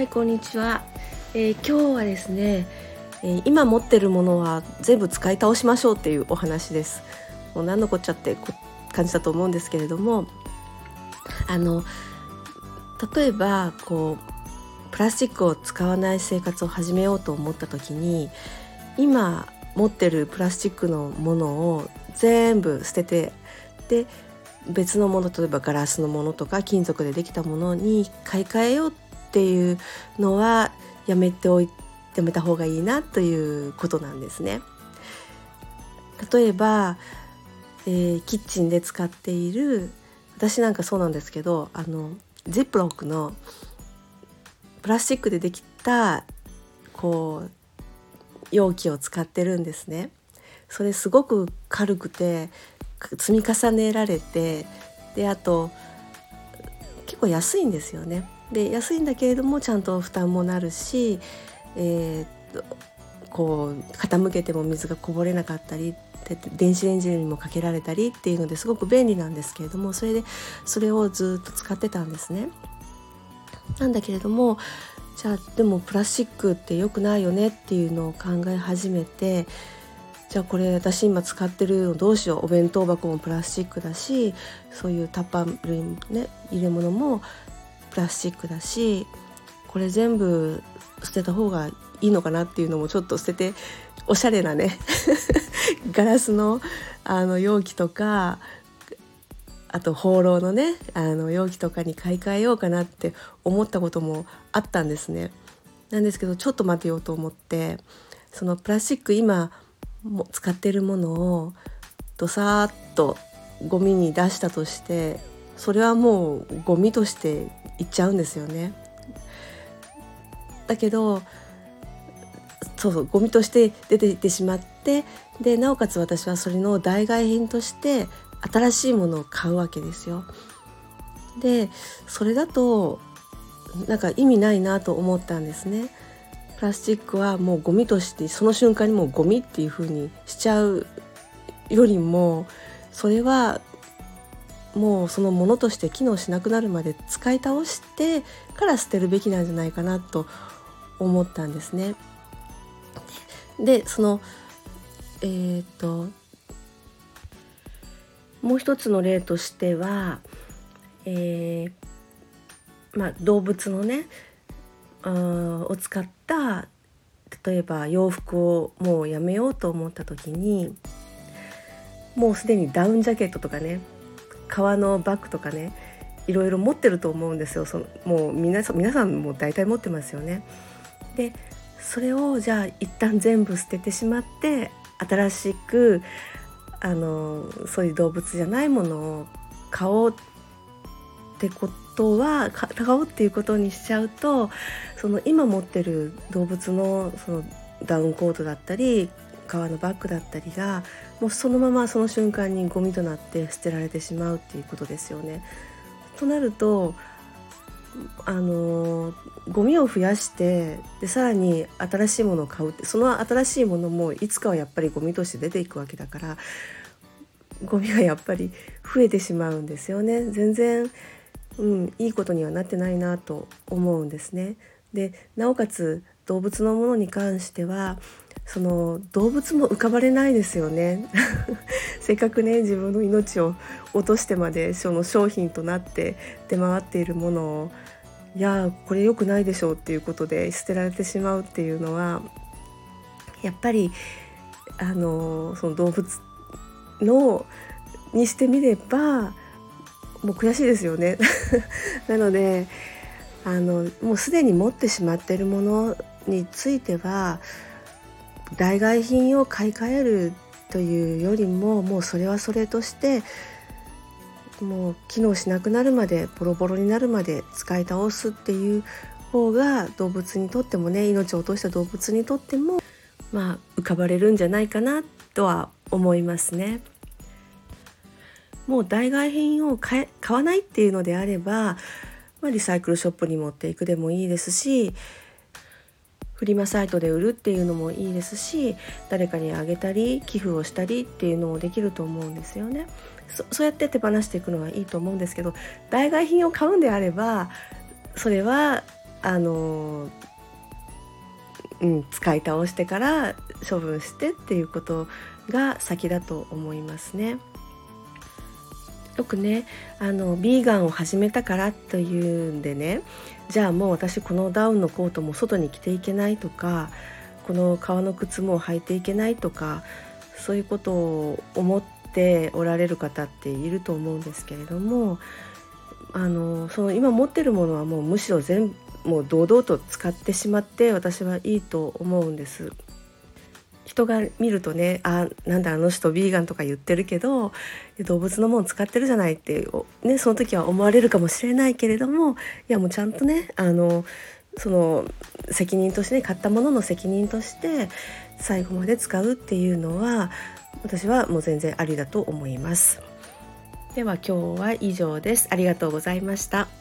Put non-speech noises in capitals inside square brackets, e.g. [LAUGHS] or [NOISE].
はいこんにちは、えー、今日はですね、えー、今持ってるものは全部使い倒しましょうっていうお話です。もう何のこっちゃって感じだと思うんですけれどもあの例えばこうプラスチックを使わない生活を始めようと思った時に今持ってるプラスチックのものを全部捨ててで別のもの例えばガラスのものとか金属でできたものに買い替えようってっていうのはやめておいやめた方がいいなということなんですね。例えば、えー、キッチンで使っている私なんかそうなんですけどあのジップロックのプラスチックでできたこう容器を使ってるんですね。それすごく軽くて積み重ねられてであと結構安いんですよね。で安いんだけれどもちゃんと負担もなるし、えー、こう傾けても水がこぼれなかったり電子レンジにもかけられたりっていうのですごく便利なんですけれどもそれでそれをずっと使ってたんですね。なんだけれどもじゃあでもプラスチックって良くないよねっていうのを考え始めてじゃあこれ私今使ってるのどうしようお弁当箱もプラスチックだしそういうタッパー類ね入れ物もプラスチックだしこれ全部捨てた方がいいのかなっていうのもちょっと捨てておしゃれなね [LAUGHS] ガラスのあの容器とかあと放浪のねあの容器とかに買い替えようかなって思ったこともあったんですね。なんですけどちょっと待てようと思ってそのプラスチック今も使ってるものをどさっとゴミに出したとしてそれはもうゴミとしていっちゃうんですよね。だけどそうそうゴミとして出ていってしまってでなおかつ私はそれの代替品として新しいものを買うわけですよ。でそれだとなんか意味ないなと思ったんですね。プラスチックはもうゴミとしてその瞬間にもうゴミっていう風にしちゃうよりもそれはもうそのものとして機能しなくなるまで使い倒してから捨てるべきなんじゃないかなと思ったんですね。でそのえー、っともう一つの例としては、えーまあ、動物のねを使った例えば洋服をもうやめようと思った時にもうすでにダウンジャケットとかね革のバッグとかねいろいろ持ってると思うんですよそのもう皆さん皆さんも大体持ってますよね。でそれをじゃあ一旦全部捨ててしまって新しくあのそういう動物じゃないものを買おうってことは買おうっていうことにしちゃうとその今持ってる動物のそのダウンコートだったり革のバッグだったりがもうそのままその瞬間にゴミとなって捨てられてしまうっていうことですよね。となるとあのゴミを増やしてでさらに新しいものを買うってその新しいものもいつかはやっぱりゴミとして出ていくわけだからゴミがやっぱり増えてしまうんですよね全然うん、いいことにはなってないなと思うんですね。でなおかつ動物のものに関してはその動物も浮かばれないですよね。[LAUGHS] せっかくね自分の命を落としてまでその商品となって出回っているものをいやこれ良くないでしょうっていうことで捨てられてしまうっていうのはやっぱりあのその動物のにしてみればもう悔しいですよね。[LAUGHS] なのであのもうすでに持ってしまっているものについては代替品を買い替えるというよりももうそれはそれとしてもう機能しなくなるまでボロボロになるまで使い倒すっていう方が動物にとってもね命を落とした動物にとってもまあ浮かばれるんじゃないかなとは思いますね。もう代替品を買わないっていうのであれば、まあ、リサイクルショップに持っていくでもいいですしフリマサイトで売るっていうのもいいですし誰かにあげたり寄付をしたりっていうのもできると思うんですよね。そうやって手放していくのはいいと思うんですけど代替品を買うんであればそれはあのうん、使い倒してから処分してっていうことが先だと思いますね。よくねあのビーガンを始めたからというんでねじゃあもう私このダウンのコートも外に着ていけないとかこの革の靴も履いていけないとかそういうことを思っておられる方っていると思うんですけれどもあのその今持ってるものはもうむしろ全もう堂々と使ってしまって私はいいと思うんです。人が見るとねあなんだあの人ビーガンとか言ってるけど動物のもの使ってるじゃないってね、その時は思われるかもしれないけれどもいやもうちゃんとねあのその責任としてね買ったものの責任として最後まで使うっていうのは私はもう全然ありだと思います。では今日は以上です。ありがとうございました。